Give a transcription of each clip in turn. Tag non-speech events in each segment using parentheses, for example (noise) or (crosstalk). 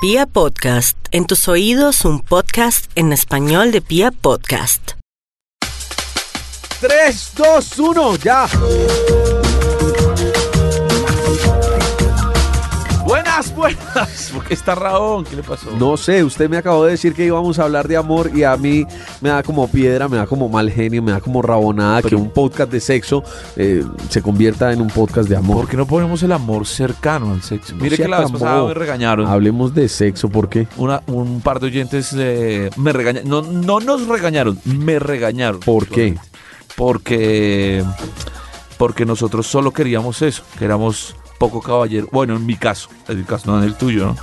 Pia Podcast, en tus oídos un podcast en español de Pia Podcast. 3, 2, 1, ya. Buenas, buenas. (laughs) ¿Por qué está Raón? ¿Qué le pasó? No sé, usted me acabó de decir que íbamos a hablar de amor y a mí me da como piedra, me da como mal genio, me da como rabonada que un podcast de sexo eh, se convierta en un podcast de amor. ¿Por qué no ponemos el amor cercano al sexo? Mire que la vez pasada me regañaron. Hablemos de sexo, ¿por qué? Una- un par de oyentes eh, me regañaron. No, no nos regañaron, me regañaron. ¿Por qué? Porque, porque nosotros solo queríamos eso, que éramos poco caballero. Bueno, en mi caso, en mi caso, no en el tuyo, ¿no?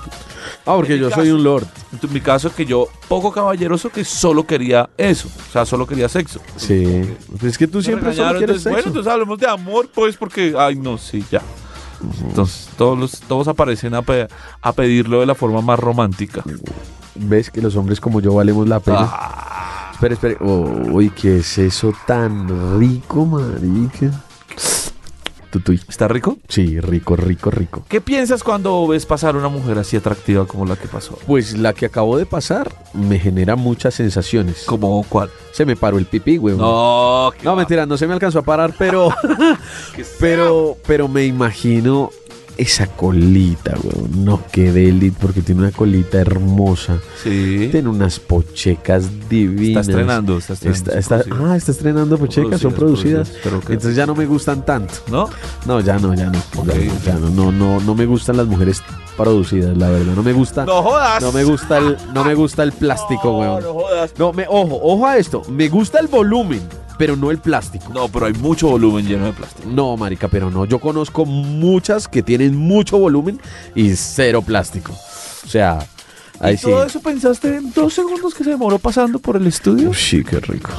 Ah, porque yo soy un lord. En mi caso, que yo poco caballeroso que solo quería eso. O sea, solo quería sexo. Sí. Es que tú siempre solo quieres entonces, Bueno, sexo. entonces hablemos de amor, pues, porque, ay, no, sí, ya. Entonces, todos, los, todos aparecen a, pe- a pedirlo de la forma más romántica. ¿Ves que los hombres como yo valemos la pena? Ah, Espera, espera. Oh, uy, ¿qué es eso tan rico, marica? Tutuy. ¿Está rico? Sí, rico, rico, rico. ¿Qué piensas cuando ves pasar una mujer así atractiva como la que pasó? Pues la que acabo de pasar me genera muchas sensaciones. ¿Como cuál? Se me paró el pipí, güey. No, No, mentira, no se me alcanzó a parar, pero, (laughs) pero, pero me imagino esa colita, güey. No, qué delit, porque tiene una colita hermosa. Sí. Tiene unas pochecas divinas. Está estrenando, está estrenando. Está- está- ah, está estrenando pochecas, son producidas. que- Entonces ya no me gustan tanto. ¿No? No, ya no, ya no. Ya no, no, no, no me gustan las mujeres producidas, la verdad. No me gusta. No jodas. No me gusta el, no me gusta el plástico, No, weón. no jodas. No, me, ojo, ojo a esto. Me gusta el volumen, pero no el plástico. No, pero hay mucho volumen lleno de plástico. No, marica, pero no. Yo conozco muchas que tienen mucho volumen y cero plástico. O sea, ahí ¿Y sí. todo eso pensaste en dos segundos que se demoró pasando por el estudio? Uy, sí, qué rico.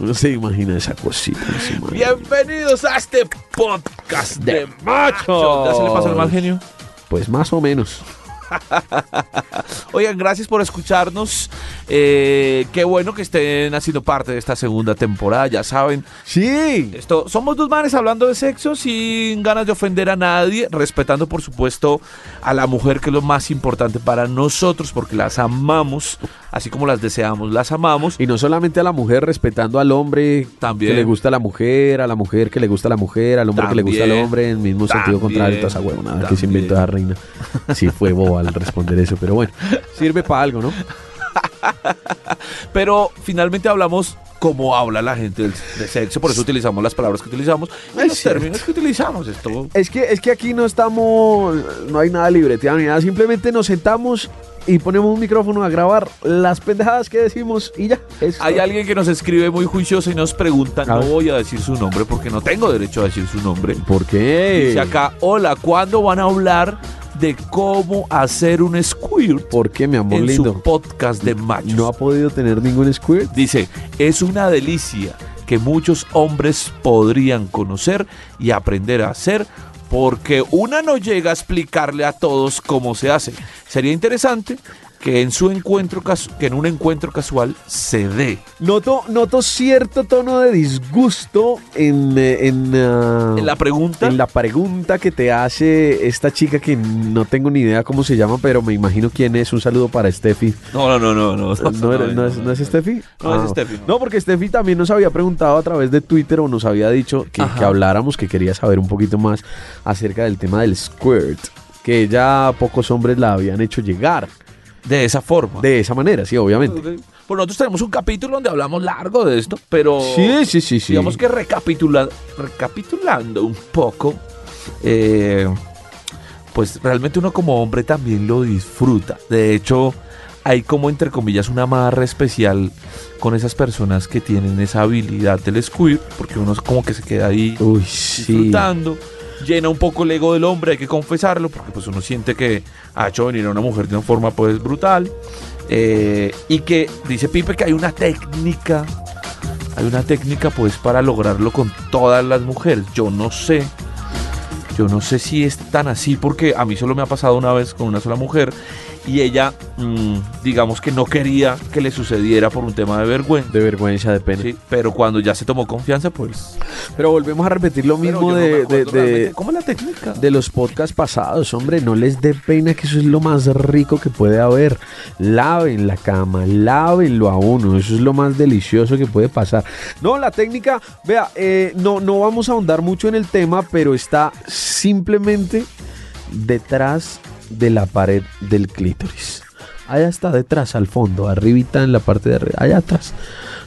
Uno se imagina esa cosita. Bienvenidos a este podcast de machos. ¿Ya se le pasó el mal genio? Pues más o menos. (laughs) Oigan, gracias por escucharnos. Eh, qué bueno que estén haciendo parte de esta segunda temporada. Ya saben, Sí. esto somos dos manes hablando de sexo sin ganas de ofender a nadie, respetando por supuesto a la mujer que es lo más importante para nosotros porque las amamos, así como las deseamos, las amamos. Y no solamente a la mujer respetando al hombre También. que le gusta a la mujer, a la mujer que le gusta a la mujer, al hombre que le gusta al hombre, en mismo sentido contrario, toda esa huevonada que se inventó esa reina. Sí, fue boba al responder eso, pero bueno, sirve para algo, ¿no? (laughs) Pero finalmente hablamos como habla la gente del, de sexo, por eso utilizamos las palabras que utilizamos y Es los cierto. términos que utilizamos. Esto Es que, es que aquí no estamos, no hay nada libreteado ni nada, simplemente nos sentamos y ponemos un micrófono a grabar las pendejadas que decimos y ya. eso. Hay alguien que nos escribe muy juicioso y nos pregunta, no voy a decir su nombre porque no tengo derecho a decir su nombre. ¿Por qué? Dice acá, hola, ¿cuándo van a hablar de cómo hacer un squirt ¿Por qué, mi amor en lindo? su podcast de machos? No ha podido tener ningún squirt. Dice, es una delicia que muchos hombres podrían conocer y aprender a hacer porque una no llega a explicarle a todos cómo se hace. Sería interesante que en su encuentro que en un encuentro casual se dé. Noto, noto cierto tono de disgusto en, eh, en, ah, En la pregunta, en la pregunta que te hace esta chica que no tengo ni idea cómo se llama, pero me imagino quién es. Un saludo para Steffi. no, no, no, no, no, ¿No, era- (laughs) no es, no es Steffi? No es Ah, Steffi, no. No, porque Steffi también nos había preguntado a través de Twitter o nos había dicho que, que habláramos, que quería saber un poquito más acerca del tema del squirt, que ya pocos hombres la habían hecho llegar. De esa forma. De esa manera, sí, obviamente. Pues nosotros tenemos un capítulo donde hablamos largo de esto, pero Sí, sí, sí, sí. digamos que recapitula- recapitulando un poco, eh, pues realmente uno como hombre también lo disfruta. De hecho, hay como entre comillas una amarra especial con esas personas que tienen esa habilidad del squirt, porque uno es como que se queda ahí Uy, sí. Llena un poco el ego del hombre, hay que confesarlo, porque pues uno siente que ha hecho venir a una mujer de una forma pues brutal. Eh, y que dice Pipe que hay una técnica, hay una técnica pues para lograrlo con todas las mujeres. Yo no sé Yo no sé si es tan así porque a mí solo me ha pasado una vez con una sola mujer y ella, mm, digamos que no quería que le sucediera por un tema de vergüenza. De vergüenza, de pena. Sí, pero cuando ya se tomó confianza, pues... Pero volvemos a repetir lo mismo no de, de, de- ¿Cómo es la técnica? de los podcasts pasados, hombre. No les dé pena que eso es lo más rico que puede haber. Laven la cama, lávenlo a uno. Eso es lo más delicioso que puede pasar. No, la técnica, vea, eh, no, no vamos a ahondar mucho en el tema, pero está simplemente detrás de la pared del clítoris. Allá está detrás, al fondo, arribita en la parte de arriba, allá atrás.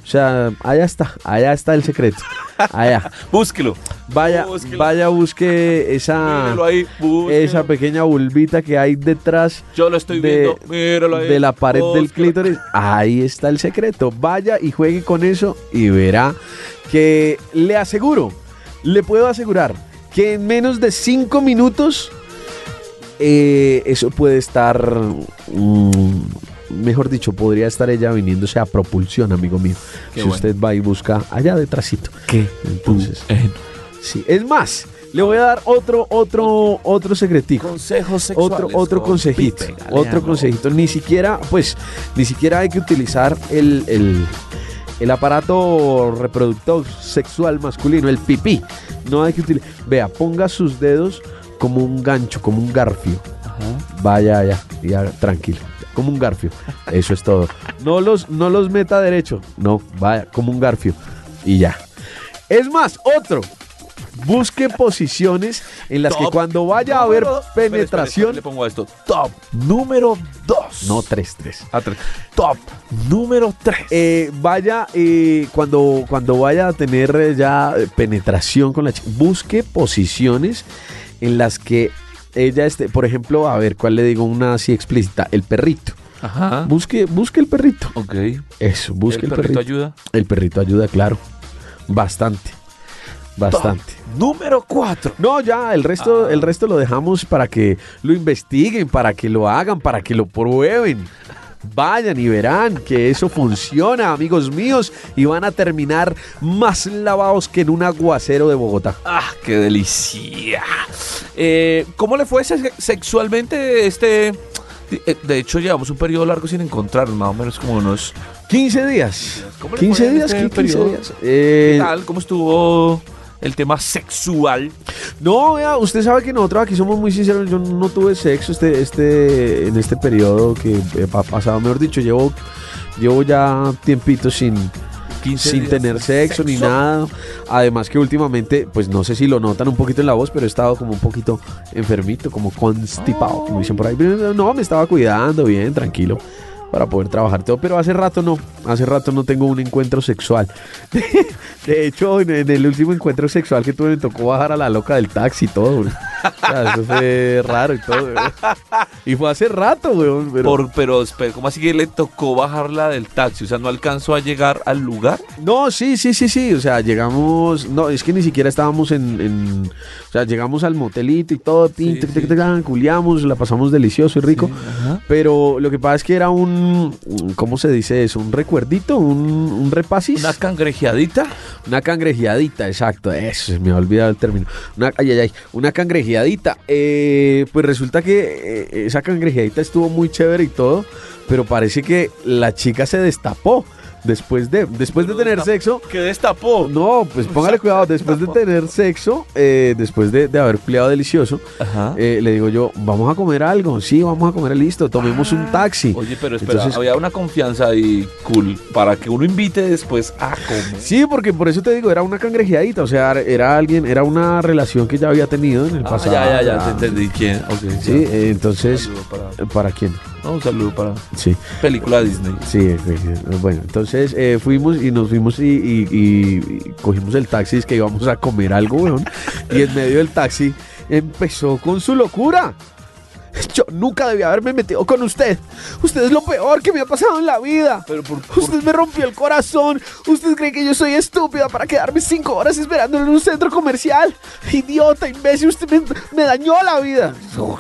O sea, allá está, allá está el secreto. Allá. (laughs) Búsquelo. Vaya, Búsquelo. vaya, busque esa, ahí, esa pequeña bulbita que hay detrás Yo lo estoy de, viendo. Míralo ahí. de la pared del clítoris. Ahí está el secreto. Vaya y juegue con eso y verá que le aseguro, le puedo asegurar que en menos de cinco minutos eh, eso puede estar, mm, mejor dicho, podría estar ella viniéndose a propulsión, amigo mío. Qué si bueno. usted va y busca allá detrásito. ¿Qué? Entonces, Eh, Sí, es más, le voy a dar otro, otro, otro secretico. consejos sexuales. Otro, otro con consejito. Pipe Otro consejito. Ni siquiera, pues, ni siquiera hay que utilizar el, el, el aparato reproductor sexual masculino, el pipí. No hay que utilizar. Vea, ponga sus dedos como un gancho, como un garfio. Ajá. Vaya ya, tranquilo. Como un garfio. Eso es todo. No los, no los meta derecho. No, vaya, como un garfio. Y ya. Es más, otro. Busque posiciones en las que cuando vaya a haber penetración. le pongo a esto. Top número 2. No, 3-3. Top número 3. Eh, vaya, eh, cuando, cuando vaya a tener ya penetración con la chica, busque posiciones en las que ella esté, por ejemplo, a ver, ¿cuál le digo una así explícita? El perrito. Ajá. Busque, busque el perrito. Ok. Eso, busque ¿El el, perrito perrito. ayuda? El perrito ayuda, claro. Bastante. Bastante. Top número 4. No, ya, el resto, Ah. el resto lo dejamos para que lo investiguen, para que lo hagan, para que lo prueben. Vayan y verán que eso funciona, amigos míos, y van a terminar más lavados que en un aguacero de Bogotá. Ah, qué delicia. Eh, ¿Cómo le fue se- sexualmente este? eh, De hecho, llevamos un periodo largo sin encontrarnos, más o menos como unos. 15 días. ¿Cómo le 15 fue en días, este 15 periodo? días. Eh, ¿Qué tal? ¿Cómo estuvo el tema sexual? No, vea, usted sabe que nosotros aquí somos muy sinceros. Yo no tuve sexo este, este, en este periodo que eh, ha pasado. Mejor dicho, llevo, llevo ya tiempito sin, 15 sin tener sexo, ni nada. Además que últimamente, pues no sé si lo notan un poquito en la voz, pero he estado como un poquito enfermito, como constipado, como dicen por ahí. No, me estaba cuidando bien, tranquilo, para poder trabajar todo. Pero hace rato no, hace rato no tengo un encuentro sexual. (laughs) De hecho, en, el último encuentro sexual que tuve me tocó bajar a la loca del taxi y todo. güey. O sea, eso fue raro y todo. güey. Y fue hace rato, weón. Pero... Por, pero, ¿cómo así que le tocó bajarla del taxi? O sea, ¿no alcanzó a llegar al lugar? No, sí, sí, sí, sí. O sea, llegamos. No, es que ni siquiera estábamos en. en- o sea, llegamos al motelito y todo, tin, Sí, la pasamos delicioso y rico. Pero lo que pasa es que era un. Un- ¿Cómo se dice eso? Un recuerdito, un, un repasis. Una cangrejeadita. Una cangrejeadita, exacto, eso, se me ha olvidado el término. Una, ay, ay, ay, una cangrejeadita. Eh, pues resulta que eh, esa cangrejeadita estuvo muy chévere y todo, pero parece que la chica se destapó después de, después de tener sexo. ¿Qué destapó? No, pues (laughs) póngale cuidado, después de tener sexo, eh, después de, de haber culiado delicioso, Ajá. eh, le digo yo, vamos a comer algo, sí, vamos a comer, listo, tomemos un taxi. Oye, pero espera, Entonces- había una confianza ahí cool para que uno invite después a comer. Sí, porque por eso te digo, era una cangrejeadita, o sea, era alguien, era una relación que ya había tenido en el Ah, pasado. ya, ya, ya, te entendí quién. Ok, Sí, ya. eh, entonces, ¿para quién? No, un saludo para Sí, película Disney. sí, bueno, entonces eh, fuimos y nos fuimos y- y cogimos el taxi, es que íbamos a comer algo, weón, y en medio del taxi empezó con su locura. (laughs) Yo nunca debía haberme metido con usted. Usted es lo peor que me ha pasado en la vida. Pero por, Usted me rompió el corazón. Usted cree que yo soy estúpida para quedarme cinco horas esperando en un centro comercial. Idiota, imbécil, usted me, me dañó la vida.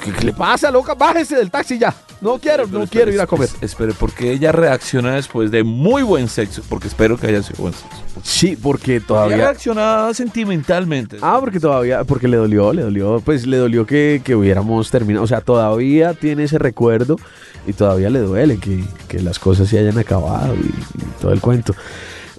¿Qué, qué le pasa, loca? Bájese del taxi ya. No quiero, Pero no espere, quiero ir a comer. es- Espere, ¿por qué ella reacciona después de muy buen sexo? Porque espero que haya sido buen sexo. Sí, porque Ella todavía... reacciona sentimentalmente. Ah, porque todavía, porque le dolió, le dolió, pues le dolió que, que hubiéramos terminado, o sea, todavía tiene ese recuerdo y todavía le duele que, que las cosas se hayan acabado y, y todo el cuento.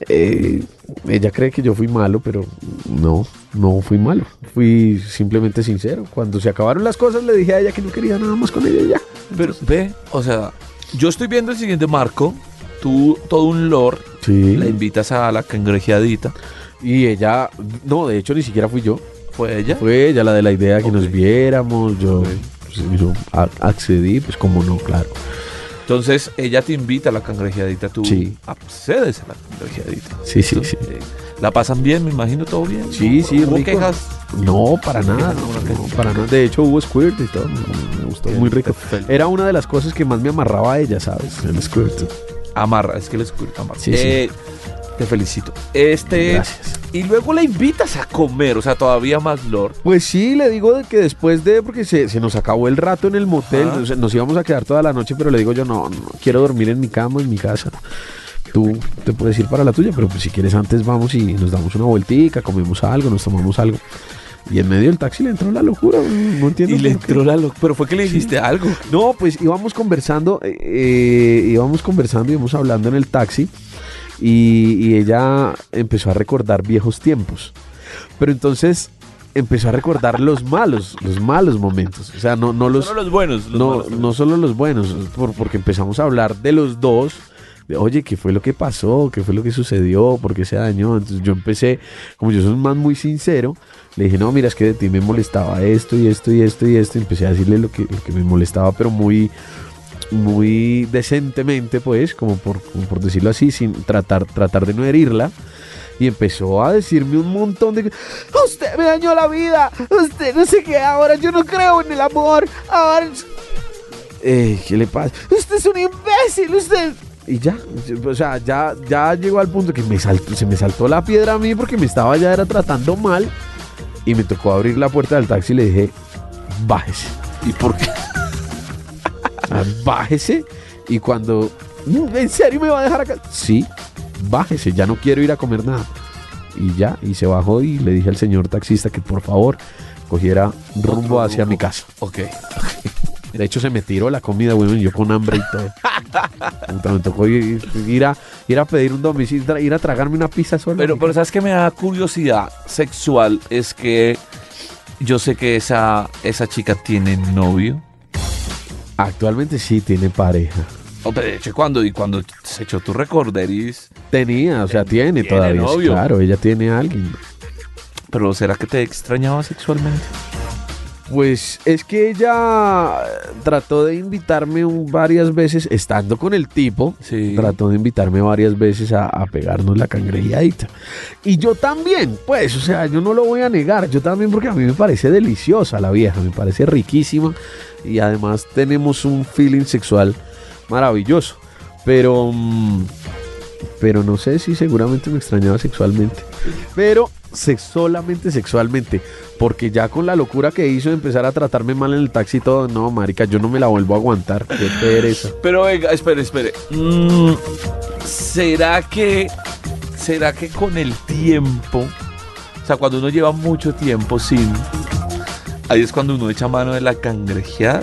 Eh, ella cree que yo fui malo, pero no, no fui malo, fui simplemente sincero. Cuando se acabaron las cosas le dije a ella que no quería nada más con ella y ya. Pero ve, o sea, yo estoy viendo el siguiente marco. Tú, todo un lord, Sí. la invitas a la cangrejeadita. Y ella, no, de hecho ni siquiera fui yo, ¿Fue ella? fue ella la de la idea que nos viéramos, yo, Ok. pues, yo accedí, pues como no, claro. Entonces, ella te invita a la cangrejeadita. Tú Sí. accedes a la cangrejeadita. Sí, sí, sí. Eh, ¿La pasan bien? Me imagino todo bien. Sí, sí, ¿Hubo rico. quejas? No, para nada, No, para nada. De hecho hubo squirt y todo, me gustó, muy rico. Perfecto. Era una de las cosas que más me amarraba a ella, ¿sabes? El squirt. Amarra, es que el squirt amarra. Sí, sí. Eh, Te felicito. Este. Gracias. Y luego la invitas a comer, o sea, todavía más lord. Pues sí, le digo de que después de, porque se, se nos acabó el rato en el motel, nos íbamos a quedar toda la noche, pero le digo yo, no, no, quiero dormir en mi cama, en mi casa. Tú te puedes ir para la tuya, pero pues si quieres antes vamos y nos damos una vueltica, comemos algo, nos tomamos algo. Y en medio del taxi le entró la locura, no entiendo. Y le entró la locura. Pero fue que le dijiste algo. No, pues íbamos conversando, eh, eh, íbamos conversando, íbamos hablando en el taxi y, y ella empezó a recordar viejos tiempos. Pero entonces empezó a recordar los malos, los malos momentos. O sea, no, no los, Solo los buenos. los no, malos. no solo los buenos, por- porque empezamos a hablar de los dos. De, Oye, ¿qué fue lo que pasó? ¿Qué fue lo que sucedió? ¿Por qué se dañó? Entonces yo empecé, como yo soy un man muy sincero, le dije, no, mira, es que de ti me molestaba esto y esto y esto y esto. Y empecé a decirle lo que, lo que me molestaba, pero muy, muy decentemente, pues, como por, por decirlo así, sin tratar, tratar de no herirla. Y empezó a decirme un montón de... Usted me dañó la vida. Usted no sé qué. Ahora yo no creo en el amor. Ahora... Eh, ¿Qué le pasa? Usted es un imbécil. Usted... Y ya, o sea, ya, ya llegó al punto que me saltó, se me saltó la piedra a mí porque me estaba ya era tratando mal. Y me tocó abrir la puerta del taxi y le dije, bájese. ¿Y por qué? (laughs) Ah, bájese. Y cuando, "Mm, ¿en serio me va a dejar acá? Sí, bájese, ya no quiero ir a comer nada. Y ya, y se bajó y le dije al señor taxista que por favor cogiera rumbo hacia mi casa. Ok. (laughs) De hecho, se me tiró la comida, weón, yo con hambre y todo. (laughs) (laughs) Puta, me tocó ir, ir a, ir a pedir un domicilio, ir a tragarme una pizza sola. Pero, pero ¿sabes qué me da curiosidad sexual? Es que yo sé que esa, esa chica tiene novio. Actualmente sí tiene pareja. O, De hecho, cuando, y cuando se echó tu recorderis, Tenía, o sea, tiene, Tiene todavía. novio. Claro, ella tiene a alguien. pero ¿será que te extrañaba sexualmente? Pues es que ella trató de invitarme un- varias veces, estando con el tipo, Sí. trató de invitarme varias veces a, a pegarnos la cangrejeadita. Y yo también, pues, o sea, yo no lo voy a negar, yo también porque a mí me parece deliciosa la vieja, me parece riquísima y además tenemos un feeling sexual maravilloso. Pero, mm, pero no sé si seguramente me extrañaba sexualmente. Pero sex- solamente sexualmente. Porque ya con la locura que hizo de empezar a tratarme mal en el taxi y todo, no, marica, yo no me la vuelvo a aguantar. Qué pereza. Pero venga, espere, espere. Mm, ¿Será que será que con el tiempo, o sea, cuando uno lleva mucho tiempo sin ahí es cuando uno echa mano de la cangrejeada?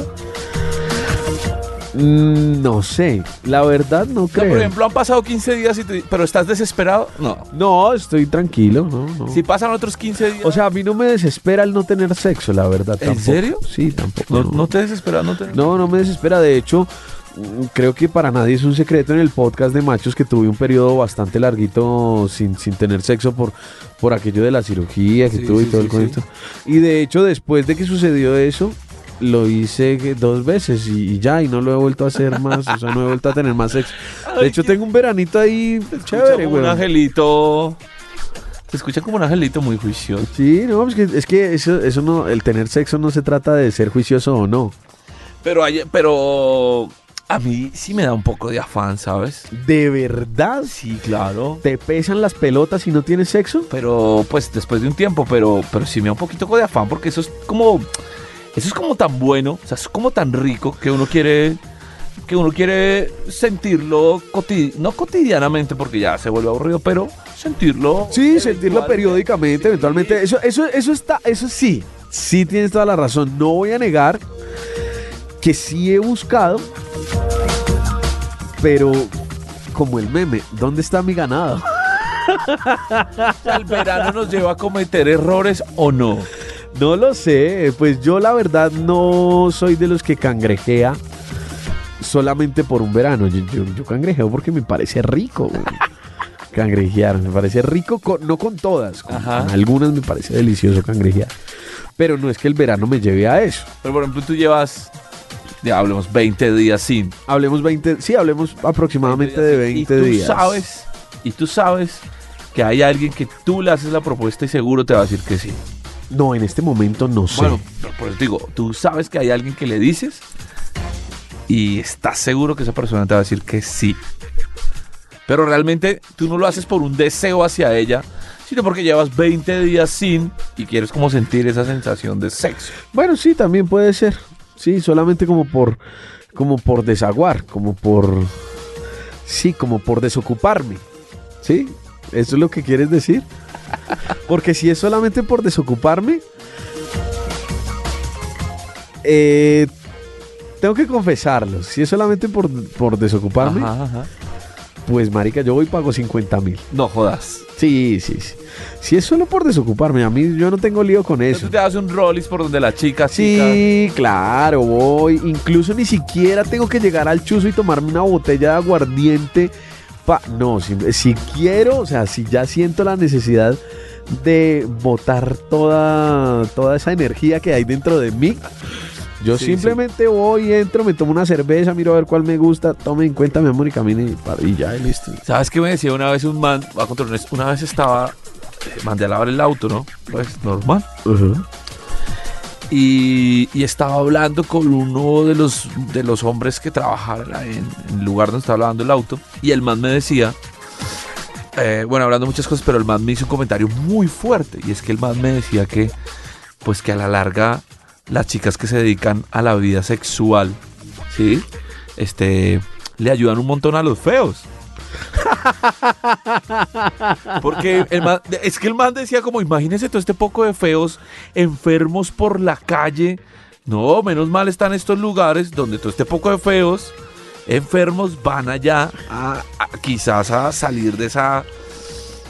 Mm, no sé, la verdad no creo. por ejemplo, han pasado 15 días y te- pero estás desesperado? No. no, estoy tranquilo, no, no. Si pasan otros 15 días, O sea, a mí no me desespera el no tener sexo, la verdad. ¿En tampoco. serio? Sí, tampoco. no, no te desesperas, no te No, no me desespera. De hecho, mm, creo que para nadie es un secreto en el podcast de machos que tuve un periodo bastante larguito sin, sin tener sexo por, por aquello de la cirugía que Sí, tuve y sí, todo sí, el cuento. Y de hecho, después de que sucedió eso, lo hice dos veces y, y ya, y no lo he vuelto a hacer más. o sea, no he vuelto a tener más sexo. De hecho, tengo un veranito ahí Escucha chévere, como un güey. angelito. Te escucha como un angelito muy juicioso. Sí, no, es que, es que eso, eso no, el tener sexo no se trata de ser juicioso o no. Pero hay- pero a mí sí me da un poco de afán, ¿sabes? ¿De verdad? Sí, claro. ¿Te pesan las pelotas si no tienes sexo? Pero pues después de un tiempo, pero pero sí me da un poquito de afán porque eso es como eso es como tan bueno, o sea, es como tan rico que uno quiere que uno quiere sentirlo no cotidianamente porque ya se vuelve aburrido, pero sentirlo. Sí, sentirlo periódicamente, eventualmente. Eso, eso, eso está, eso sí, sí tienes toda la razón. No voy a negar que sí he buscado, pero como el meme, ¿dónde está mi ganado? (laughs) ¿El verano nos lleva a cometer errores o no? No lo sé, pues yo la verdad no soy de los que cangrejea solamente por un verano. Yo, yo- yo cangrejeo porque me parece rico. güey. (laughs) Cangrejear, me parece rico, con- no con todas, con, algunas me parece delicioso cangrejear. Pero no es que el verano me lleve a eso. Pero por ejemplo, tú llevas, ya hablemos, 20 días sin. Hablemos 20, sí, hablemos aproximadamente de 20 y tú días. sabes, y tú sabes que hay alguien que tú le haces la propuesta y seguro te va a decir que sí. No, en este momento no sé. Bueno, por eso te digo, tú sabes que hay alguien que le dices y estás seguro que esa persona te va a decir que sí. Pero realmente tú no lo haces por un deseo hacia ella, sino porque llevas 20 días sin y quieres como sentir esa sensación de sexo. Bueno, sí, también puede ser. Sí, solamente como por como por desaguar, como por sí, como por desocuparme. ¿Sí? ¿Eso es lo que quieres decir? (laughs) Porque si es solamente por desocuparme, eh, tengo que confesarlo. Si es solamente por, por desocuparme, Ajá, ajá. pues marica, yo voy y pago 50 mil. No jodas. Sí, sí, sí. Si es solo por desocuparme, a mí yo no tengo lío con eso. Entonces te das un rollis por donde la chica, chica. Sí, claro, voy. Incluso ni siquiera tengo que llegar al chuzo y tomarme una botella de aguardiente. Pa no, si, si quiero, o sea, si ya siento la necesidad de botar toda, toda esa energía que hay dentro de mí, yo Sí, simplemente voy, entro, me tomo una cerveza, miro a ver cuál me gusta, tome en cuenta, mi amor, y camine y, ya, y listo. ¿Sabes qué me decía una vez un man? A contar una vez- estaba, eh, mandé a lavar el auto, ¿no? Pues normal. Y, y estaba hablando con uno de los, de los hombres que trabajaba en, en el lugar donde estaba lavando el auto. Y el man me decía, eh, bueno, hablando muchas cosas, pero el man me hizo un comentario muy fuerte. Y es que el man me decía que, pues que a la larga, las chicas que se dedican a la vida sexual, ¿sí? Este, le ayudan un montón a los feos. (laughs) Porque el es que el man decía como, imagínense todo este poco de feos enfermos por la calle. No, menos mal están estos lugares donde todo este poco de feos enfermos van allá a, a- quizás a salir de esa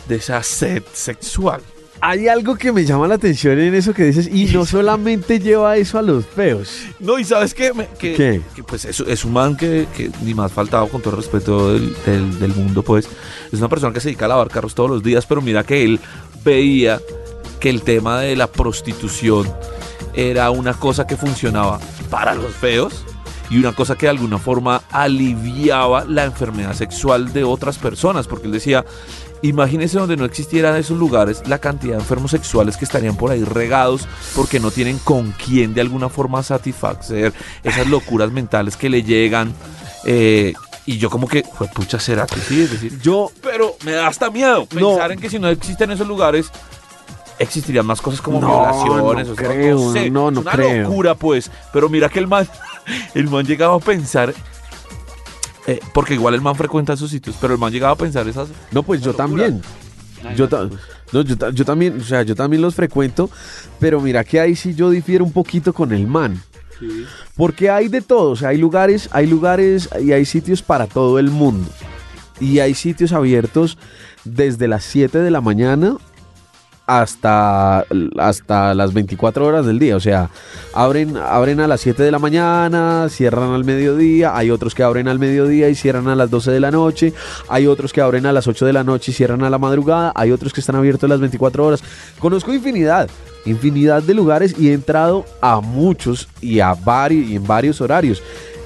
de esa sed sexual. Hay algo que me llama la atención en eso que dices, y no (laughs) solamente lleva eso a los feos. No, y sabes qué? Me- que, ¿Qué? que, pues es, es un man que, que ni más faltado con todo el respeto del, del- del mundo, pues es una persona que se dedica a lavar carros todos los días, pero mira que él veía que el tema de la prostitución era una cosa que funcionaba para los feos y una cosa que de alguna forma aliviaba la enfermedad sexual de otras personas, porque él decía, imagínense donde no existieran esos lugares, la cantidad de enfermos sexuales que estarían por ahí regados porque no tienen con quién de alguna forma satisfacer esas locuras mentales que le llegan. eh, y yo como que, pues pucha, será que sí, es decir, Yo, pero me da hasta miedo No. pensar en que si no existen esos lugares existirían más cosas como No, violaciones. no o sea, creo, sé, no, no es una creo. locura, pues. Pero mira que el man, (laughs) el man llegaba a pensar, eh, porque igual el man frecuenta esos sitios, pero el man llegaba a pensar esas. no, pues yo también. Yo, ta- no, yo, ta- yo también, o sea, yo también los frecuento, pero mira que ahí sí yo difiero un poquito con el man. Porque hay de todo, o sea, hay lugares, hay lugares y hay sitios para todo el mundo. Y hay sitios abiertos desde las 7 de la mañana hasta, hasta las 24 horas del día. O sea, abren, abren a las 7 de la mañana, cierran al mediodía. Hay otros que abren al mediodía y cierran a las 12 de la noche. Hay otros que abren a las 8 de la noche y cierran a la madrugada. Hay otros que están abiertos las 24 horas. Conozco infinidad, infinidad de lugares y he entrado a muchos y a varios y en varios horarios.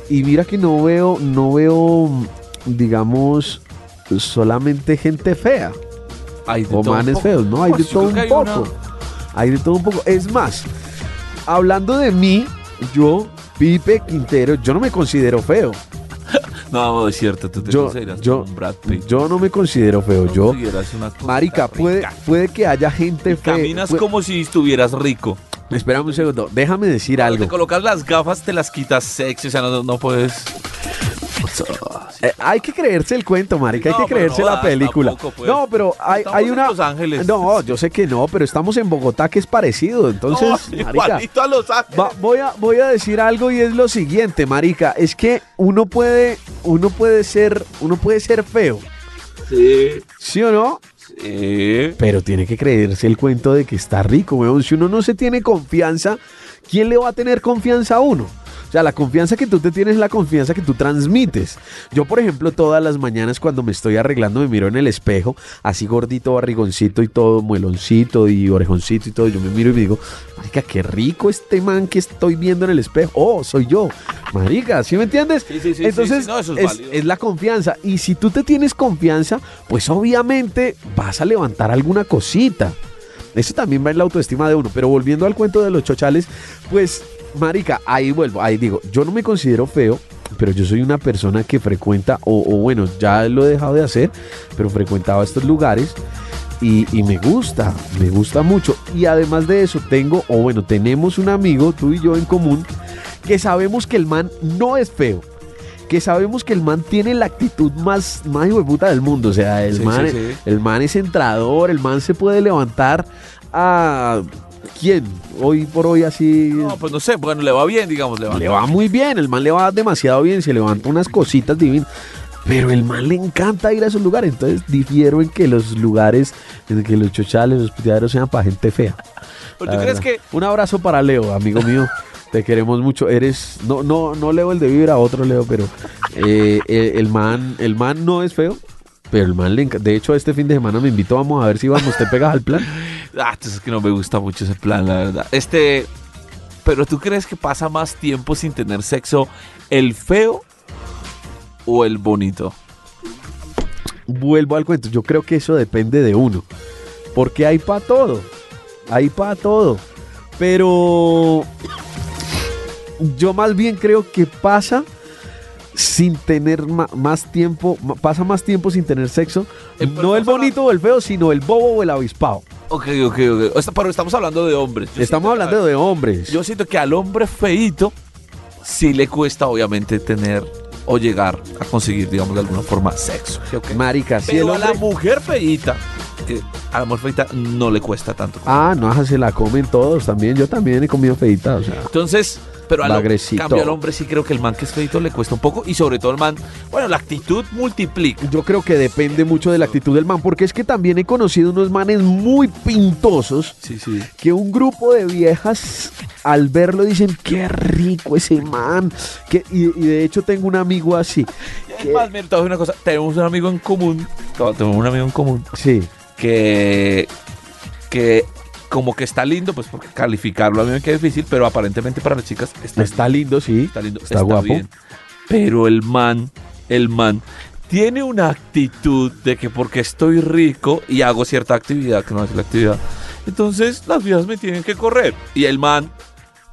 Y mira que no veo, no veo, digamos, solamente gente fea Hay de o todo un manes poco. feos, ¿no? Hay de Pues todo un hay poco. una- Hay de todo un poco. Es más, hablando de mí, yo, Pipe Quintero, yo no me considero feo. (laughs) No, es cierto, tú te Yo, consideras yo, como un Brad Pitt. yo no me considero feo. Yo, una marica, puede, puede que haya gente fea. Caminas puede- como si estuvieras rico. Espérame un segundo, déjame decir Cuando Te algo. colocas las gafas, te las quitas sexy, o sea, no, no puedes. Eh, hay que creerse el cuento, marica, hay que creerse no la película. tampoco, pues. No, pero hay, hay una... Los Ángeles. No, yo sé que no, pero estamos en Bogotá que es parecido, (laughs) entonces, No, marica... a Los Ángeles. Va- voy, a, voy a decir algo y es lo siguiente, marica, es que uno puede, uno puede ser, uno puede ser feo, Sí. ¿sí o no? Sí. Pero tiene que creerse el cuento de que está rico, weón. Si uno no se tiene confianza, ¿quién le va a tener confianza a uno? O sea, la confianza que tú te tienes es la confianza que tú transmites. Yo, por ejemplo, todas las mañanas cuando me estoy arreglando, me miro en el espejo, así gordito, barrigoncito y todo, mueloncito y orejoncito y todo. Yo me miro y me digo, marica, qué rico este man que estoy viendo en el espejo. Oh, soy yo. Marica, ¿sí me entiendes? Sí, sí, sí, Entonces, sí, sí, no, es es, es la confianza. Y si tú te tienes confianza, pues obviamente vas a levantar alguna cosita. Eso también va en la autoestima de uno. Pero volviendo al cuento de los chochales, pues, marica, ahí vuelvo, ahí digo, yo no me considero feo, pero yo soy una persona que frecuenta, o, o bueno, ya lo he dejado de hacer, pero frecuentaba estos lugares. Y, y me gusta, me gusta mucho. Y además de eso, tengo, o bueno, tenemos un amigo, tú y yo en común, que sabemos que el man no es feo. Que sabemos que el man tiene la actitud más, más hijo de puta del mundo. O sea, el, Sí, man, sí, sí. el man es entrador, el man se puede levantar a. ¿Quién? Hoy por hoy así. No, pues no sé, bueno, le va bien, digamos, le va. Le va muy bien, el man le va demasiado bien, se levanta unas cositas divinas. Pero el man le encanta ir a esos lugares. Entonces difiero en que los lugares, en que los chochales, los piteaderos sean para gente fea. Pero ¿Tú crees que Un abrazo para Leo, amigo mío. Te queremos mucho. Eres. No, no, no Leo el de vibra, otro Leo, pero eh, eh, el man, el man no es feo. Pero el man le. De hecho, este fin de semana me invitó, vamos a ver si vamos, te pegas al plan. (laughs) Ah, entonces es que no me gusta mucho ese plan, la verdad. Este, pero ¿tú crees que pasa más tiempo sin tener sexo el feo o el bonito? Vuelvo al cuento. Yo creo que eso depende de uno. Porque hay para todo. Hay para todo. Pero yo más bien creo que pasa sin tener más tiempo, pasa más tiempo sin tener sexo. Eh, no el bonito o el feo, sino el bobo o el avispado. Ok, ok, ok. Pero estamos hablando de hombres. Yo Estamos que- hablando de hombres. Yo siento que al hombre feito sí le cuesta, obviamente, tener o llegar a conseguir, digamos, de alguna forma, sexo. ¿sí, ok? Marica, si el Pero a la mujer feita, que a la mujer feita no le cuesta tanto. Ah, no, se la comen todos también. Yo también he comido feita, o sea. Entonces, pero al cambio al hombre sí creo que el man que es feito le cuesta un poco y sobre todo el man, bueno, la actitud multiplica. Yo creo que depende mucho de la actitud del man, porque es que también he conocido unos manes muy pintosos Sí, sí. que un grupo de viejas al verlo dicen, qué rico ese man. Que, y, y de hecho tengo un amigo así. Es más, mira, te voy a decir una cosa, tenemos un amigo en común, tenemos un amigo en común Sí, que, que como que está lindo, pues porque calificarlo a mí me queda difícil, pero aparentemente para las chicas está, está lindo, sí. está lindo, está guapo. bien. Pero el man, el man tiene una actitud de que porque estoy rico y hago cierta actividad que no hace la actividad, entonces las vidas me tienen que correr. Y el man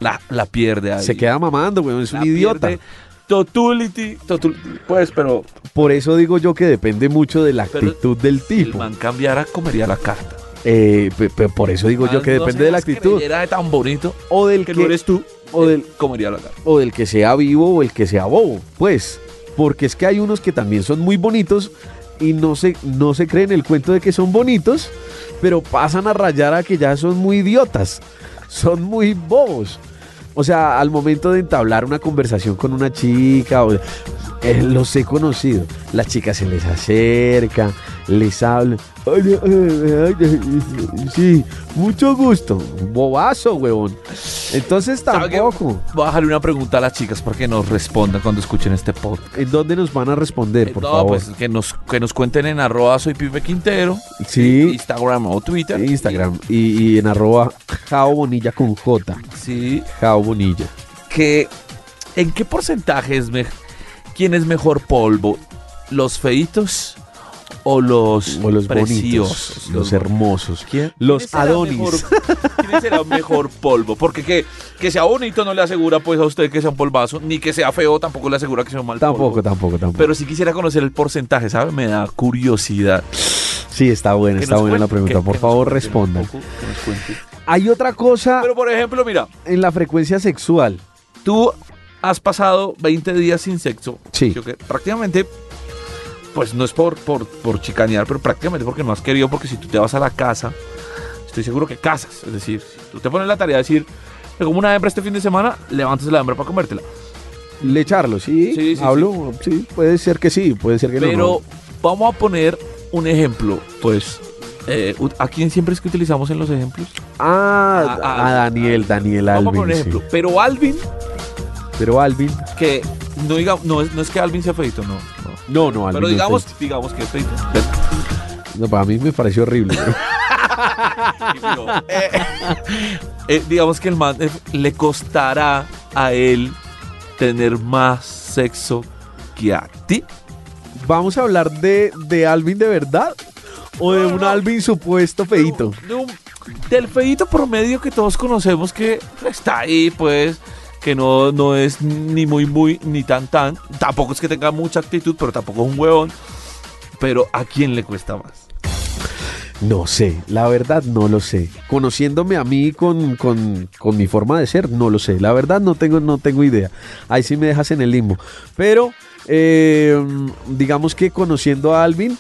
la, la pierde ahí. Se queda mamando, weón, es un idiota. Totality, totul- pues, pero Por eso digo yo que depende mucho de la actitud del si el tipo. man cambiara, comería la carta. Eh, por eso digo yo que no depende de la actitud. de tan bonito O del que que, no eres tú, o del, él comería la carta. o del que sea vivo o el que sea bobo, pues. Porque es que hay unos que también son muy bonitos y no se, no se creen el cuento de que son bonitos, pero pasan a rayar a que ya son muy idiotas, son muy bobos. O sea, al momento de entablar una conversación con una chica, o- eh, los he conocido. La chica se les acerca, les habla. Sí, mucho gusto. Bobazo, huevón. Entonces tampoco. Voy a dejarle una pregunta a las chicas para que nos respondan cuando escuchen este podcast. ¿En dónde nos van a responder, por no, favor? pues que nos, que nos cuenten en arroba soy Pipe Quintero, sí, Instagram o Twitter. Instagram y, y en arroba Jao Bonilla con J. Sí, Jao Bonilla. que ¿en qué porcentaje es me- quién es mejor polvo? ¿Los feitos o los, O los preciosos? bonitos, los hermosos. ¿Quién? Los ¿Quién será Adonis. mejor- ¿Quién será mejor polvo? Porque que, que sea bonito no le asegura pues a usted que sea un polvazo, ni que sea feo tampoco le asegura que sea un mal Tampoco, polvo. tampoco, tampoco. Pero si quisiera conocer el porcentaje, ¿sabe? Me da curiosidad. sí, está buena, está buena la pregunta. Por favor, respondan. cuente. Hay otra cosa Pero por ejemplo, mira, en la frecuencia sexual. tú has pasado 20 días sin sexo. Sí. Que prácticamente, pues no es por, por, por chicanear, pero prácticamente porque no has querido, porque si tú te vas a la casa, estoy seguro que casas. Es decir, si tú te pones la tarea de decir, me como una hembra este fin de semana, levantas la hembra para comértela. Le echarlo, ¿sí? Sí, sí, Hablo, sí. puede ser que sí, puede ser que no, Pero no. vamos a poner un ejemplo, pues. eh, ¿A quién siempre es que utilizamos en los ejemplos? Ah, a- a- a Daniel, Daniel Vamos a Alvin. poner un sí. ejemplo. Pero Alvin, Pero Alvin, que no diga, no es, no es que Alvin sea feito, no. No. no, Alvin. Pero digamos, digamos que es feito. (laughs) No, para mí me pareció horrible. Eh, (laughs) eh, digamos que el man eh, le costará a él tener más sexo que a ti. ¿Vamos a hablar de, de Alvin de verdad? ¿O de No, un no. Alvin supuesto feito? De un- del feito promedio que todos conocemos que está ahí, pues, que no, no es ni muy, muy, ni tan, tan. Tampoco es que tenga mucha actitud, pero tampoco es un huevón. Pero ¿a quién le cuesta más? No sé, la verdad no lo sé. Conociéndome a mí con, con- con mi forma de ser, no lo sé. La verdad no tengo, no tengo idea. Ahí sí me dejas en el limbo. Pero eh, digamos que conociendo a Alvin,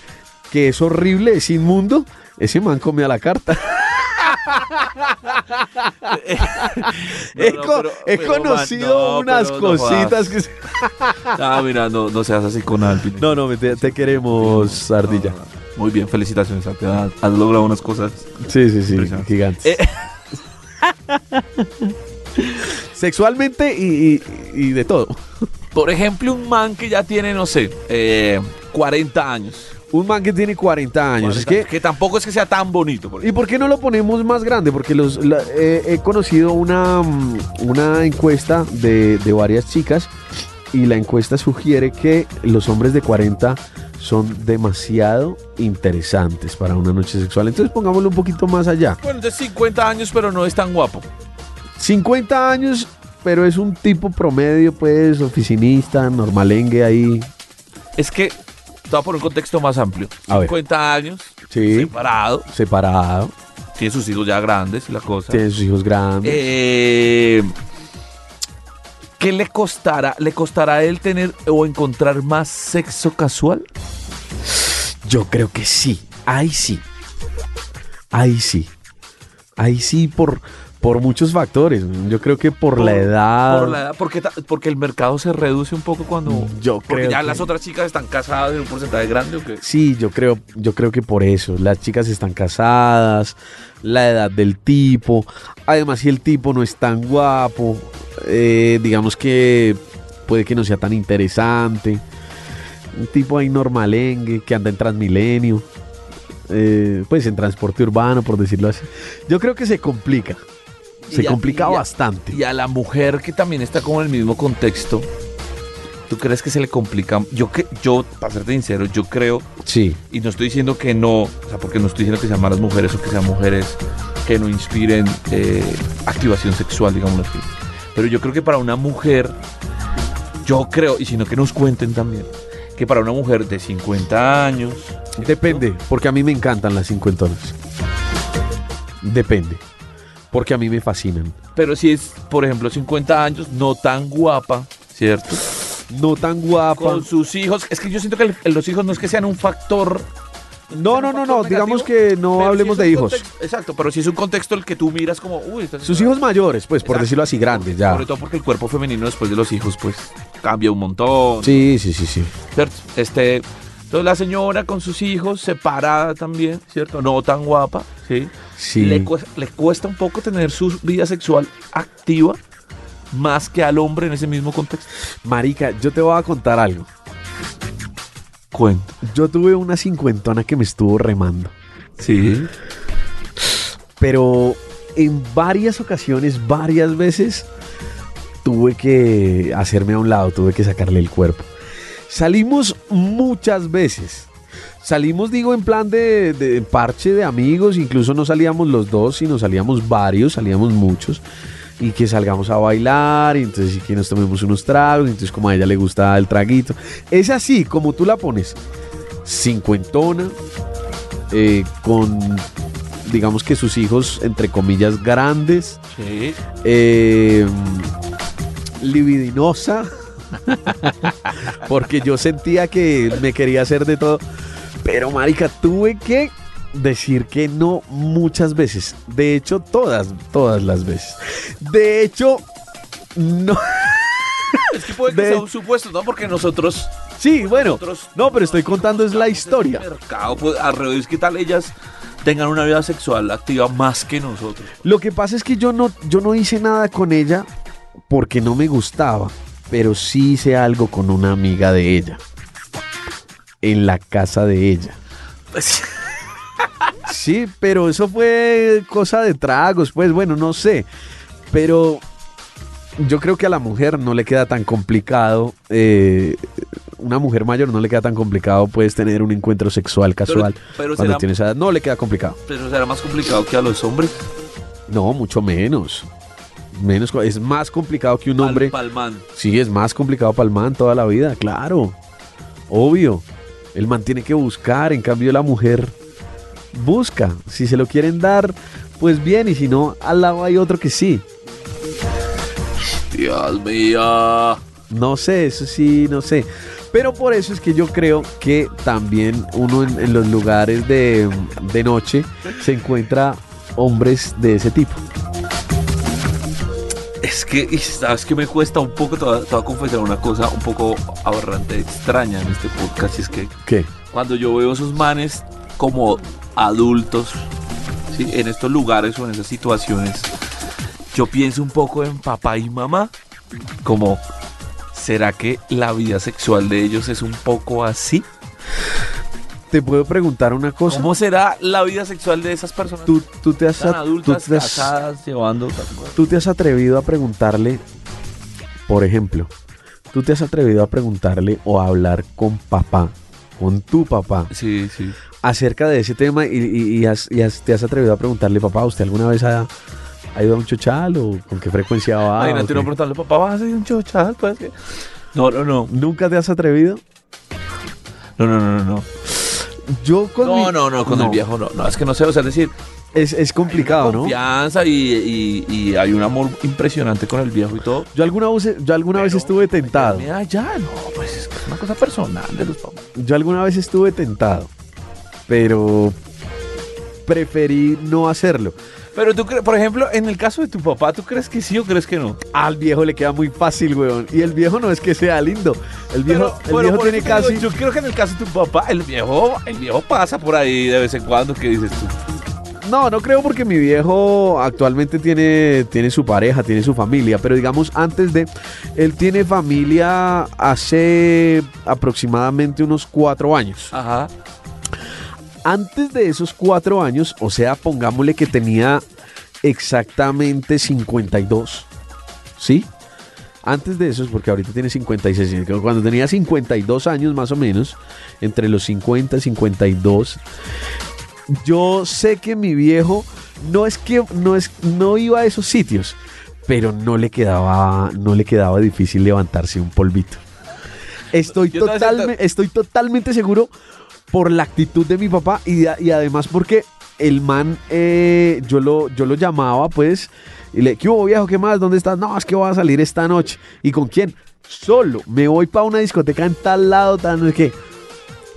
que es horrible, es inmundo, ese man come a la carta. (laughs) no, pero- pero, man, conocido no, unas cositas que... se- (laughs) Ah, mira, no, no seas así con Alvin. No, no, te, te queremos, Ardilla. Muy bien, felicitaciones. Te has has logrado unas cosas. Sí, sí, sí, gigantes. Eh. (laughs) Sexualmente y, y- y de todo. Por ejemplo, un man que ya tiene, no sé, eh, 40 años. Un man que tiene 40 años. Es 40, que, tampoco es que sea tan bonito. por ¿Y por qué no lo ponemos más grande? Porque los, la- eh, he conocido una, mm, una encuesta de, de varias chicas y la encuesta sugiere que los hombres de 40 son demasiado interesantes para una noche sexual. Entonces pongámoslo un poquito más allá. Bueno, de 50 años, pero no es tan guapo. 50 años, pero es un tipo promedio, pues, oficinista, normalengue ahí. Es que, te voy a poner un contexto más amplio. A ver. 50 años, Sí. separado, Separado, tiene sus hijos ya grandes y la cosa. tiene sus hijos grandes. Eh, ¿Qué le costará? ¿Le costará a él tener o encontrar más sexo casual? Yo creo que sí. Ahí sí. Ahí sí. Ahí sí por, por muchos factores. Yo creo que por, la edad. Por la edad, porque, porque el mercado se reduce un poco cuando. Yo Porque creo ya que- las otras chicas están casadas en un porcentaje grande o qué? Sí, yo creo, yo creo que por eso. Las chicas están casadas, la edad del tipo. Además, si el tipo no es tan guapo, eh, digamos que puede que no sea tan interesante. Un tipo ahí normalengue que anda en Transmilenio. eh, pues en transporte urbano, por decirlo así. Yo creo que se complica. Se Y a- complica y a- bastante. Y a la mujer que también está como en el mismo contexto, ¿tú crees que se le complica? Yo, que, yo para serte sincero, yo creo, Sí. y no estoy diciendo que no, o sea, porque no estoy diciendo que sean malas mujeres o que sean mujeres que no inspiren eh, activación sexual, digámoslo así. Pero yo creo que para una mujer, yo creo, y sino que nos cuenten también, que para una mujer de 50 años, Depende, porque a mí me encantan las cincuentonas. Depende. Porque a mí me fascinan. pero si es, por ejemplo, 50 años, no tan guapa, ¿cierto? No tan guapa. Con sus hijos, es que yo siento que el- los hijos no es que sean un factor No, no, no, no. Digamos que no hablemos si de hijos. contexto- exacto, pero si es un contexto el que tú miras como, uy, Sus hijos mayores, pues, por Exacto. decirlo así, grandes ya. Sobre todo porque el cuerpo femenino después de los hijos, pues, cambia un montón. Sí, sí, sí, sí. ¿Cierto? Este, entonces la señora con sus hijos, separada también, ¿cierto? No tan guapa, ¿sí? Sí. Le, cuesta, le cuesta un poco tener su vida sexual activa más que al hombre en ese mismo contexto. Marica, yo te voy a contar algo. Cuento. Yo tuve una cincuentona que me estuvo remando. Sí. Pero en varias ocasiones, varias veces, tuve que hacerme a un lado, tuve que sacarle el cuerpo. Salimos muchas veces. Salimos, digo, en plan de, de parche de amigos, incluso no salíamos los dos, sino salíamos varios, salíamos muchos. Y que salgamos a bailar, y entonces y que nos tomemos unos tragos, y entonces como a ella le gusta el traguito. Es así, como tú la pones. Cincuentona, eh, con, digamos que sus hijos, entre comillas, grandes. Sí. Eh, libidinosa, (laughs) porque yo sentía que me quería hacer de todo. Pero, marica, tuve que decir que no muchas veces. De hecho, todas, todas las veces. De hecho, no. Es que puede que De- sea un supuesto, ¿no? Porque nosotros. Sí, bueno. nosotros No, pero estoy contando es la historia. Mercado, pues, al revés, ¿qué tal ellas tengan una vida sexual activa más que nosotros? Lo que pasa es que yo no, yo no hice nada con ella porque no me gustaba, pero sí hice algo con una amiga de ella. En la casa de ella. Pues, (laughs) Sí, pero eso fue cosa de tragos, pues bueno, no sé. Pero yo creo que a la mujer no le queda tan complicado. eh, una mujer mayor no le queda tan complicado, puedes tener un encuentro sexual casual pero cuando será- tienes edad. No le queda complicado. pero será más complicado que a los hombres. No, mucho menos. Menos, es más complicado que un hombre. Pal- palman. Sí, es más complicado para el man toda la vida, claro. Obvio. El man tiene que buscar, en cambio la mujer busca. Si se lo quieren dar, pues bien, y si no, al lado hay otro que sí. Dios mío. No sé, eso sí, no sé. Pero por eso es que yo creo que también uno en, en los lugares de, de noche se encuentra hombres de ese tipo. Es que, sabes que me cuesta un poco, te voy, a, te voy a confesar una cosa un poco aberrante, extraña en este podcast, y es que ¿Qué? cuando yo veo esos manes como adultos, ¿sí? en estos lugares o en esas situaciones, yo pienso un poco en papá y mamá, como, ¿será que la vida sexual de ellos es un poco así? Te puedo preguntar una cosa. ¿Cómo será la vida sexual de esas personas ¿Tú, tú te has, tan tú adultas, te has- casadas, llevando... tú te has atrevido a preguntarle, por ejemplo, tú te has atrevido a preguntarle o a hablar con papá, con tu papá, Sí, sí. acerca de ese tema y, y- y has- y has- te has atrevido a preguntarle, papá, ¿usted alguna vez ha, ha ido a un chochal o con qué frecuencia va? Imagínate uno preguntarle, papá, ¿vas a hacer un chochal? Pues que... No, no, no. ¿Nunca te has atrevido? No, no, no, no. no. Yo con No, mi- no, no, con el viejo no. No, es que no sé, o sea, es decir, Es, es complicado, ¿no? confianza y, y- y hay un amor impresionante con el viejo y todo. Yo alguna vez, yo alguna vez estuve tentado. Mira, ya, no, pues es que es una cosa personal de los papás. Yo alguna vez estuve tentado, pero preferí no hacerlo. Pero tú crees, por ejemplo, en el caso de tu papá, ¿tú crees que sí o crees que no? Al viejo le queda muy fácil, weón. Y el viejo no es que sea lindo. El viejo, Pero- el viejo tiene digo, casi. yo creo que en el caso de tu papá, el viejo, el viejo pasa por ahí de vez en cuando, ¿qué dices tú? No, no creo porque mi viejo actualmente tiene, tiene su pareja, tiene su familia, pero digamos antes de, él tiene familia hace aproximadamente unos cuatro años. Ajá. Antes de esos cuatro años, o sea, pongámosle que tenía exactamente 52, ¿sí? Antes de eso, porque ahorita tiene 56, cuando tenía 52 años más o menos, entre los 50 y 52, yo sé que mi viejo no es que no es no iba a esos sitios, pero no le quedaba no le quedaba difícil levantarse un polvito. Estoy estoy totalmente seguro por la actitud de mi papá y, además porque el man eh, yo lo yo lo llamaba pues y le ¿qué hubo viejo? ¿Qué más? ¿Dónde estás? No, es que voy a salir esta noche. ¿Y con quién? Solo. Me voy para una discoteca en tal lado, tal no sé qué.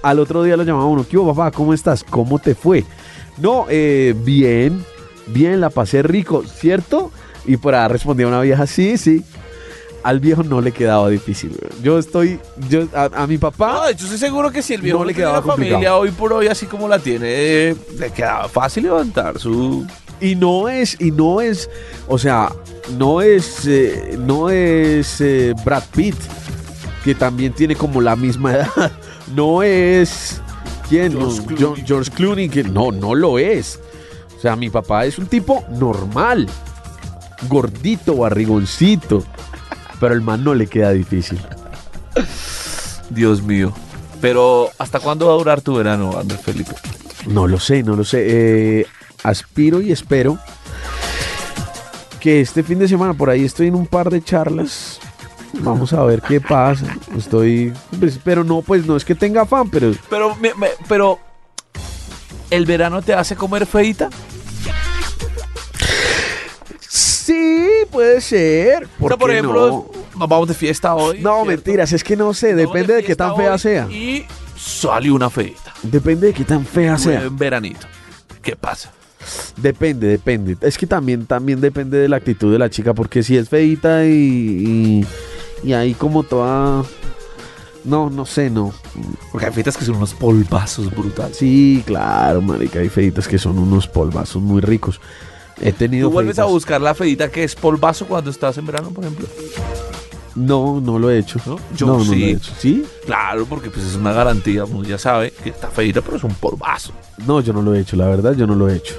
Al otro día lo llamaba uno, ¿qué hubo, papá? ¿Cómo estás? ¿Cómo te fue? No, eh, bien, bien, la pasé rico, ¿cierto? Y por ahí respondía una vieja, sí, sí. Al viejo no le quedaba difícil. weón. Yo estoy, yo, a, a mi papá, No, yo estoy seguro que si el viejo No no le quedaba quedaba familia complicado. hoy por hoy, así como la tiene, eh, le quedaba fácil levantar su... y no es, y no es, o sea, no es, eh, no es eh, Brad Pitt, que también tiene como la misma (laughs) edad. No es, ¿quién? George Clooney. George Clooney, que no, no lo es. O sea, mi papá es un tipo normal, gordito, barrigoncito, pero el man no le queda difícil. Dios mío. Pero, ¿hasta cuándo va a durar tu verano, Andrés Felipe? No lo sé, no lo sé. Eh, aspiro y espero que este fin de semana por ahí estoy en un par de charlas. Vamos a ver qué pasa. Estoy, pues, pero no, pues no es que tenga afán, pero Pero, me- me- pero, ¿el verano te hace comer feita? sí puede ser. O ¿Por sea, por ejemplo, no? Nos vamos de fiesta hoy. No, ¿cierto? mentiras, es que no sé, Nos depende de qué tan fea sea. Y salió una feita. Depende de qué tan fea sea. En veranito. ¿Qué pasa? Depende, depende. Es que también, también depende de la actitud de la chica, porque si es feita y, y, y ahí como toda... No, no sé, no. Porque hay feitas que son unos polvazos brutales. Sí, claro, marica, hay feitas que son unos polvazos muy ricos. He tenido ¿Tú vuelves a buscar la feita que es polvazo cuando estás en verano, por ejemplo? No, no lo he hecho. ¿No? Yo no, no sí. lo he hecho. ¿Sí? Claro, porque pues es una garantía, uno ya sabe que está feita, pero es un polvazo. No, yo no lo he hecho, la verdad, yo no lo he hecho.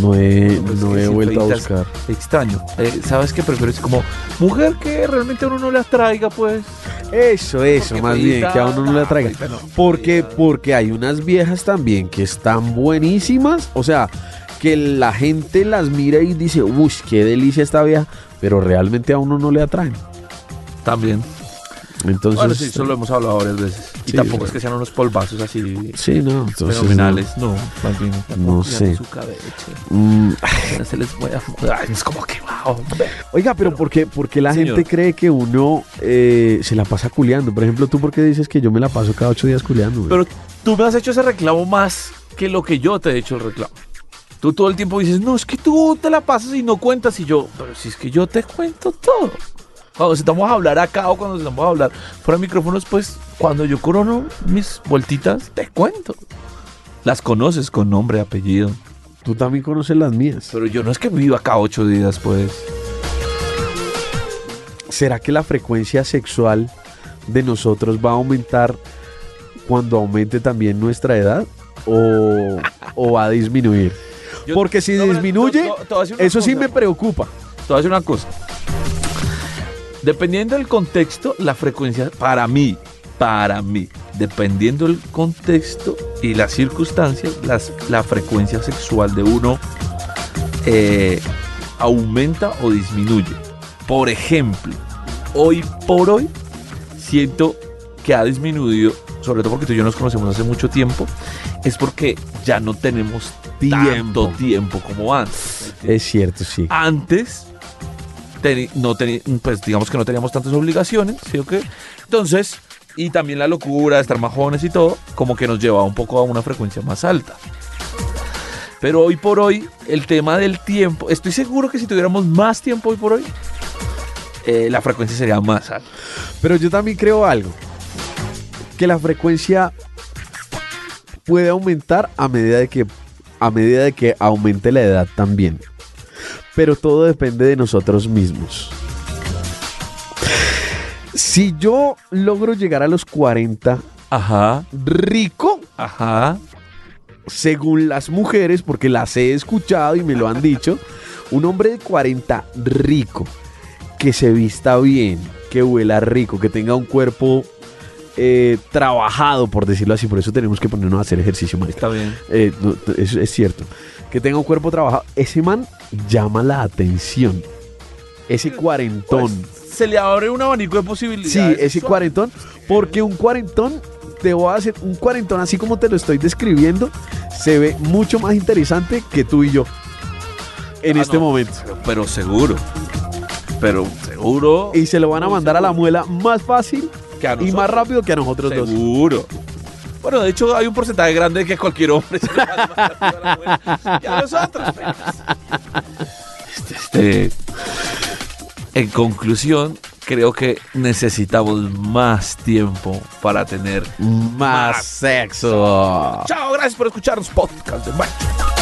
No he, Pues no que he vuelto a buscar. Extraño. Eh, ¿Sabes qué prefieres? Como mujer que realmente a uno no le atraiga, pues. Eso, eso, Porque más bien, que a uno no le atraiga. no. Porque, porque hay unas viejas también que están buenísimas. O sea, que la gente las mira y dice, uy, qué delicia esta vieja. Pero realmente a uno no le atraen. También. Entonces. bueno, sí, eso lo hemos hablado varias veces. Y Sí, tampoco es que sean unos polvazos así Sí, no. Entonces, fenomenales. No, más bien. No sé. Su no. Mm, se les voy a... Ay, es como que, wow. Oiga, pero ¿por qué, por qué la Señor. gente cree que uno eh, se la pasa culeando? Por ejemplo, ¿tú por qué dices que yo me la paso cada ocho días culeando? Pero tú me has hecho ese reclamo más que lo que yo te he hecho el reclamo. Tú todo el tiempo dices, no, es que tú te la pasas y no cuentas. Y yo, pero si es que yo te cuento todo. Cuando estamos a hablar acá o cuando estamos a hablar fuera de micrófonos, pues cuando yo corono mis vueltitas, te cuento. Las conoces con nombre, apellido. Tú también conoces las mías. Pero yo no es que viva acá ocho días, pues. ¿Será que la frecuencia sexual de nosotros va a aumentar cuando aumente también nuestra edad? ¿O, o va a disminuir? Yo- Porque si No, disminuye, eso sí me preocupa. Te voy a decir una cosa. Dependiendo del contexto, la frecuencia, para mí, para mí, dependiendo del contexto y las circunstancias, las- la frecuencia sexual de uno eh, aumenta o disminuye. Por ejemplo, hoy por hoy siento que ha disminuido, sobre todo porque tú y yo nos conocemos hace mucho tiempo, es porque ya no tenemos tanto tiempo como antes. Es cierto, sí. Antes, teni- no teni- pues digamos que no teníamos tantas obligaciones, ¿sí o qué? Entonces, y también la locura de estar más jóvenes y todo, como que nos llevaba un poco a una frecuencia más alta. Pero hoy por hoy, el tema del tiempo, estoy seguro que si tuviéramos más tiempo hoy por hoy, eh, la frecuencia sería más alta. Pero yo también creo algo. Que la frecuencia puede aumentar a medida de que a medida de que aumente la edad también. Pero todo depende de nosotros mismos. Si yo logro llegar a los 40 Ajá, rico, ajá. según las mujeres, porque las he escuchado y me lo han dicho, un hombre de 40 rico, que se vista bien, que huela rico, que tenga un cuerpo eh, trabajado, por decirlo así, por eso tenemos que ponernos a hacer ejercicio, marica. Está bien. Eh, no, es cierto. Que tenga un cuerpo trabajado. Ese man llama la atención. Ese cuarentón. Pues, se le abre un abanico de Sí, posibilidades. ese cuarentón. Porque un cuarentón, te voy a hacer un cuarentón así como te lo estoy describiendo, se ve mucho más interesante que tú y yo. En Ah, este no, momento. Pero, pero seguro. Pero seguro. Y se lo van a mandar a la muela más fácil que a y más rápido que a nosotros dos. Seguro. Bueno, de hecho hay un porcentaje grande de que cualquier hombre (laughs) se lo manda más rápido a la muela que a nosotros. pero- Este, este, en conclusión, creo que necesitamos más tiempo para tener Más sexo. Chao, gracias por escucharnos podcast de Macho.